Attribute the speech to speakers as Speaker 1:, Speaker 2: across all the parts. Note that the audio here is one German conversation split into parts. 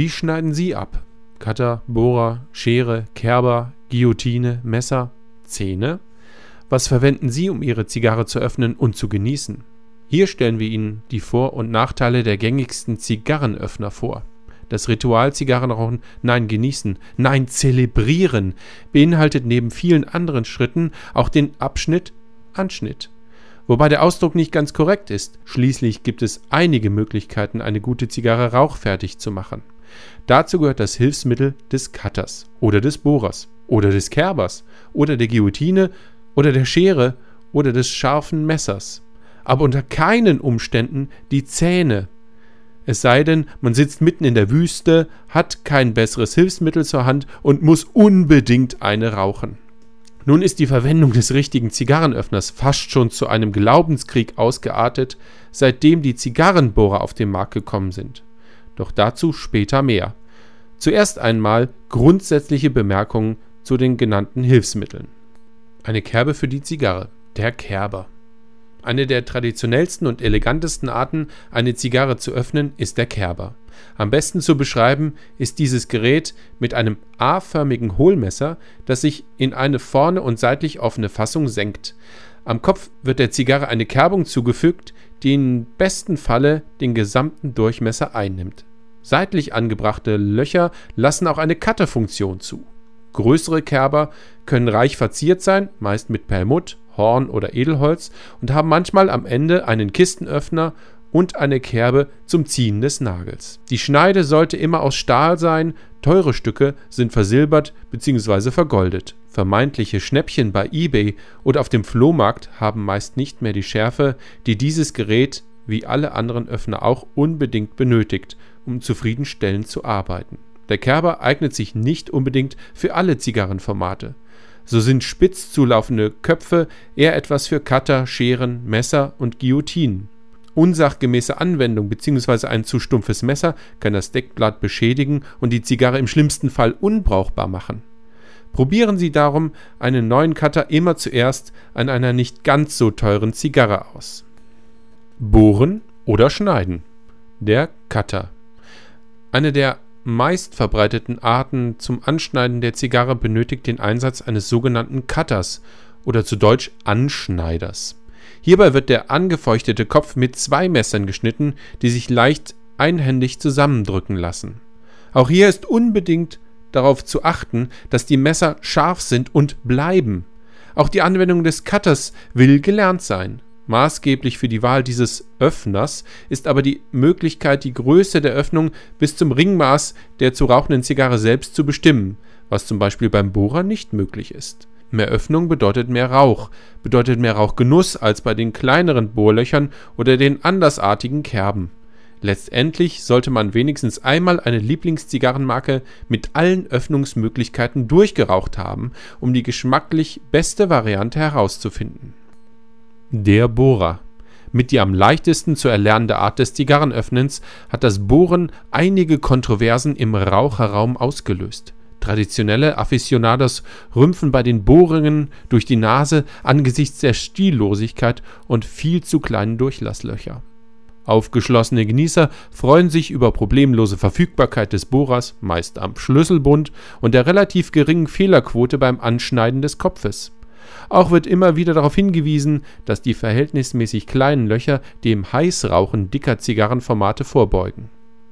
Speaker 1: Wie schneiden Sie ab? Cutter, Bohrer, Schere, Kerber, Guillotine, Messer, Zähne? Was verwenden Sie, um Ihre Zigarre zu öffnen und zu genießen? Hier stellen wir Ihnen die Vor- und Nachteile der gängigsten Zigarrenöffner vor. Das Ritual Zigarrenrauchen, nein genießen, nein zelebrieren, beinhaltet neben vielen anderen Schritten auch den Abschnitt Anschnitt. Wobei der Ausdruck nicht ganz korrekt ist. Schließlich gibt es einige Möglichkeiten, eine gute Zigarre rauchfertig zu machen. Dazu gehört das Hilfsmittel des Cutters oder des Bohrers oder des Kerbers oder der Guillotine oder der Schere oder des scharfen Messers. Aber unter keinen Umständen die Zähne. Es sei denn, man sitzt mitten in der Wüste, hat kein besseres Hilfsmittel zur Hand und muss unbedingt eine rauchen. Nun ist die Verwendung des richtigen Zigarrenöffners fast schon zu einem Glaubenskrieg ausgeartet, seitdem die Zigarrenbohrer auf den Markt gekommen sind. Doch dazu später mehr. Zuerst einmal grundsätzliche Bemerkungen zu den genannten Hilfsmitteln. Eine Kerbe für die Zigarre, der Kerber. Eine der traditionellsten und elegantesten Arten, eine Zigarre zu öffnen, ist der Kerber. Am besten zu beschreiben ist dieses Gerät mit einem A-förmigen Hohlmesser, das sich in eine vorne und seitlich offene Fassung senkt. Am Kopf wird der Zigarre eine Kerbung zugefügt, die im besten Falle den gesamten Durchmesser einnimmt. Seitlich angebrachte Löcher lassen auch eine Cutterfunktion zu. Größere Kerber können reich verziert sein, meist mit Perlmutt, Horn oder Edelholz und haben manchmal am Ende einen Kistenöffner und eine Kerbe zum Ziehen des Nagels. Die Schneide sollte immer aus Stahl sein, teure Stücke sind versilbert bzw. vergoldet. Vermeintliche Schnäppchen bei eBay oder auf dem Flohmarkt haben meist nicht mehr die Schärfe, die dieses Gerät wie alle anderen Öffner auch unbedingt benötigt, um zufriedenstellend zu arbeiten. Der Kerber eignet sich nicht unbedingt für alle Zigarrenformate. So sind spitz zulaufende Köpfe eher etwas für Cutter, Scheren, Messer und Guillotinen. Unsachgemäße Anwendung bzw. ein zu stumpfes Messer kann das Deckblatt beschädigen und die Zigarre im schlimmsten Fall unbrauchbar machen. Probieren Sie darum einen neuen Cutter immer zuerst an einer nicht ganz so teuren Zigarre aus. Bohren oder Schneiden. Der Cutter. Eine der meistverbreiteten Arten zum Anschneiden der Zigarre benötigt den Einsatz eines sogenannten Cutters oder zu Deutsch Anschneiders. Hierbei wird der angefeuchtete Kopf mit zwei Messern geschnitten, die sich leicht einhändig zusammendrücken lassen. Auch hier ist unbedingt darauf zu achten, dass die Messer scharf sind und bleiben. Auch die Anwendung des Cutters will gelernt sein. Maßgeblich für die Wahl dieses Öffners ist aber die Möglichkeit, die Größe der Öffnung bis zum Ringmaß der zu rauchenden Zigarre selbst zu bestimmen, was zum Beispiel beim Bohrer nicht möglich ist. Mehr Öffnung bedeutet mehr Rauch, bedeutet mehr Rauchgenuss als bei den kleineren Bohrlöchern oder den andersartigen Kerben. Letztendlich sollte man wenigstens einmal eine Lieblingszigarrenmarke mit allen Öffnungsmöglichkeiten durchgeraucht haben, um die geschmacklich beste Variante herauszufinden. Der Bohrer. Mit die am leichtesten zu erlernende Art des Zigarrenöffnens hat das Bohren einige Kontroversen im Raucherraum ausgelöst. Traditionelle Aficionados rümpfen bei den Bohrungen durch die Nase angesichts der Stillosigkeit und viel zu kleinen Durchlasslöcher. Aufgeschlossene Genießer freuen sich über problemlose Verfügbarkeit des Bohrers, meist am Schlüsselbund, und der relativ geringen Fehlerquote beim Anschneiden des Kopfes. Auch wird immer wieder darauf hingewiesen, dass die verhältnismäßig kleinen Löcher dem Heißrauchen dicker Zigarrenformate vorbeugen.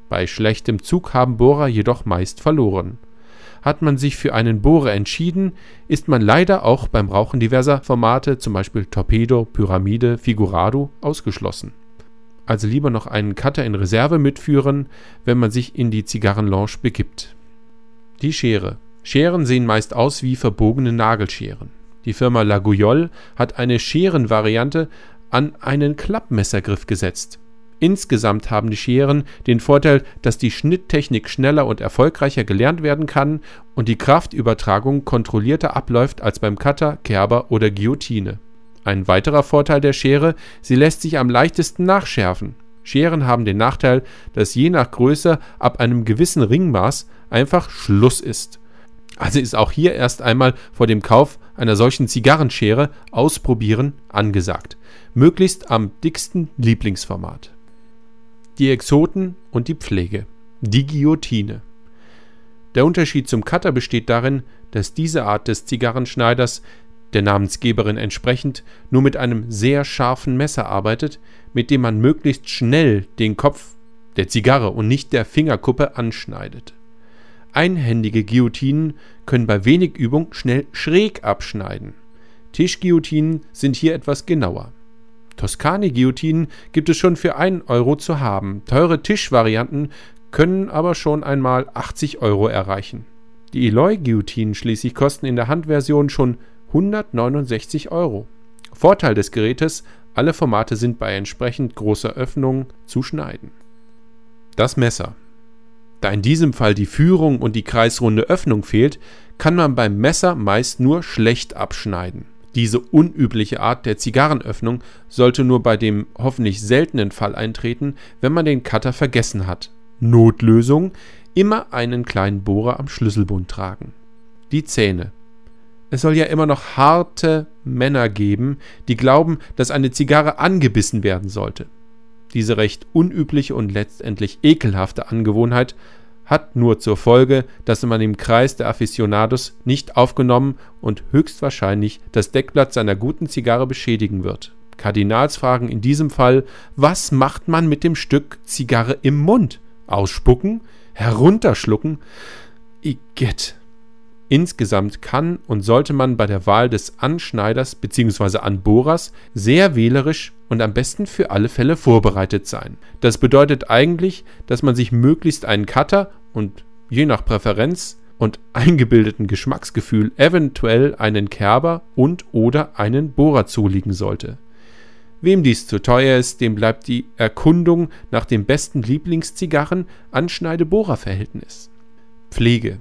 Speaker 1: Bei schlechtem Zug haben Bohrer jedoch meist verloren. Hat man sich für einen Bohrer entschieden, ist man leider auch beim Rauchen diverser Formate, zum Beispiel Torpedo, Pyramide, Figurado, ausgeschlossen. Also lieber noch einen Cutter in Reserve mitführen, wenn man sich in die Zigarrenlounge begibt. Die Schere. Scheren sehen meist aus wie verbogene Nagelscheren. Die Firma Laguiole hat eine Scherenvariante an einen Klappmessergriff gesetzt. Insgesamt haben die Scheren den Vorteil, dass die Schnitttechnik schneller und erfolgreicher gelernt werden kann und die Kraftübertragung kontrollierter abläuft als beim Cutter, Kerber oder Guillotine. Ein weiterer Vorteil der Schere, sie lässt sich am leichtesten nachschärfen. Scheren haben den Nachteil, dass je nach Größe ab einem gewissen Ringmaß einfach Schluss ist. Also ist auch hier erst einmal vor dem Kauf einer solchen Zigarrenschere ausprobieren angesagt. Möglichst am dicksten Lieblingsformat. Die Exoten und die Pflege. Die Guillotine. Der Unterschied zum Cutter besteht darin, dass diese Art des Zigarrenschneiders, der Namensgeberin entsprechend, nur mit einem sehr scharfen Messer arbeitet, mit dem man möglichst schnell den Kopf der Zigarre und nicht der Fingerkuppe anschneidet. Einhändige Guillotinen können bei wenig Übung schnell schräg abschneiden. Tischguillotinen sind hier etwas genauer. Toskani-Guillotinen gibt es schon für 1 Euro zu haben. Teure Tischvarianten können aber schon einmal 80 Euro erreichen. Die Eloy-Guillotinen schließlich kosten in der Handversion schon 169 Euro. Vorteil des Gerätes, alle Formate sind bei entsprechend großer Öffnung zu schneiden. Das Messer. Da in diesem Fall die Führung und die kreisrunde Öffnung fehlt, kann man beim Messer meist nur schlecht abschneiden. Diese unübliche Art der Zigarrenöffnung sollte nur bei dem hoffentlich seltenen Fall eintreten, wenn man den Cutter vergessen hat. Notlösung: immer einen kleinen Bohrer am Schlüsselbund tragen. Die Zähne. Es soll ja immer noch harte Männer geben, die glauben, dass eine Zigarre angebissen werden sollte. Diese recht unübliche und letztendlich ekelhafte Angewohnheit hat nur zur Folge, dass man im Kreis der Aficionados nicht aufgenommen und höchstwahrscheinlich das Deckblatt seiner guten Zigarre beschädigen wird. Kardinalsfragen in diesem Fall: Was macht man mit dem Stück Zigarre im Mund? Ausspucken? Herunterschlucken? Igitt. Insgesamt kann und sollte man bei der Wahl des Anschneiders bzw. Anbohrers sehr wählerisch und am besten für alle Fälle vorbereitet sein. Das bedeutet eigentlich, dass man sich möglichst einen Cutter und je nach Präferenz und eingebildeten Geschmacksgefühl eventuell einen Kerber und oder einen Bohrer zulegen sollte. Wem dies zu teuer ist, dem bleibt die Erkundung nach dem besten Lieblingszigarren Anschneide-Bohrer-Verhältnis. Pflege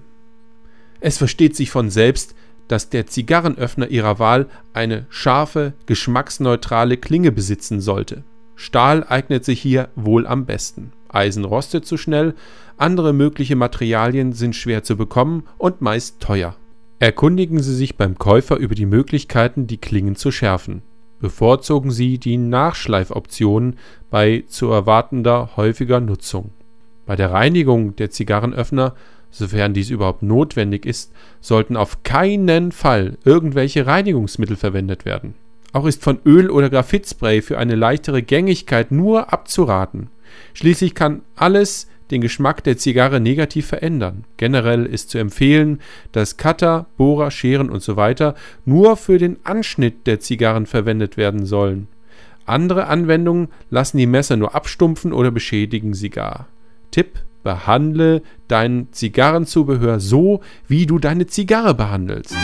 Speaker 1: es versteht sich von selbst, dass der Zigarrenöffner Ihrer Wahl eine scharfe, geschmacksneutrale Klinge besitzen sollte. Stahl eignet sich hier wohl am besten. Eisen rostet zu schnell, andere mögliche Materialien sind schwer zu bekommen und meist teuer. Erkundigen Sie sich beim Käufer über die Möglichkeiten, die Klingen zu schärfen. Bevorzugen Sie die Nachschleifoptionen bei zu erwartender häufiger Nutzung. Bei der Reinigung der Zigarrenöffner sofern dies überhaupt notwendig ist, sollten auf keinen Fall irgendwelche Reinigungsmittel verwendet werden. Auch ist von Öl oder Graphitspray für eine leichtere Gängigkeit nur abzuraten. Schließlich kann alles den Geschmack der Zigarre negativ verändern. Generell ist zu empfehlen, dass Cutter, Bohrer, Scheren usw. So nur für den Anschnitt der Zigarren verwendet werden sollen. Andere Anwendungen lassen die Messer nur abstumpfen oder beschädigen sie gar. Tipp Behandle dein Zigarrenzubehör so, wie du deine Zigarre behandelst.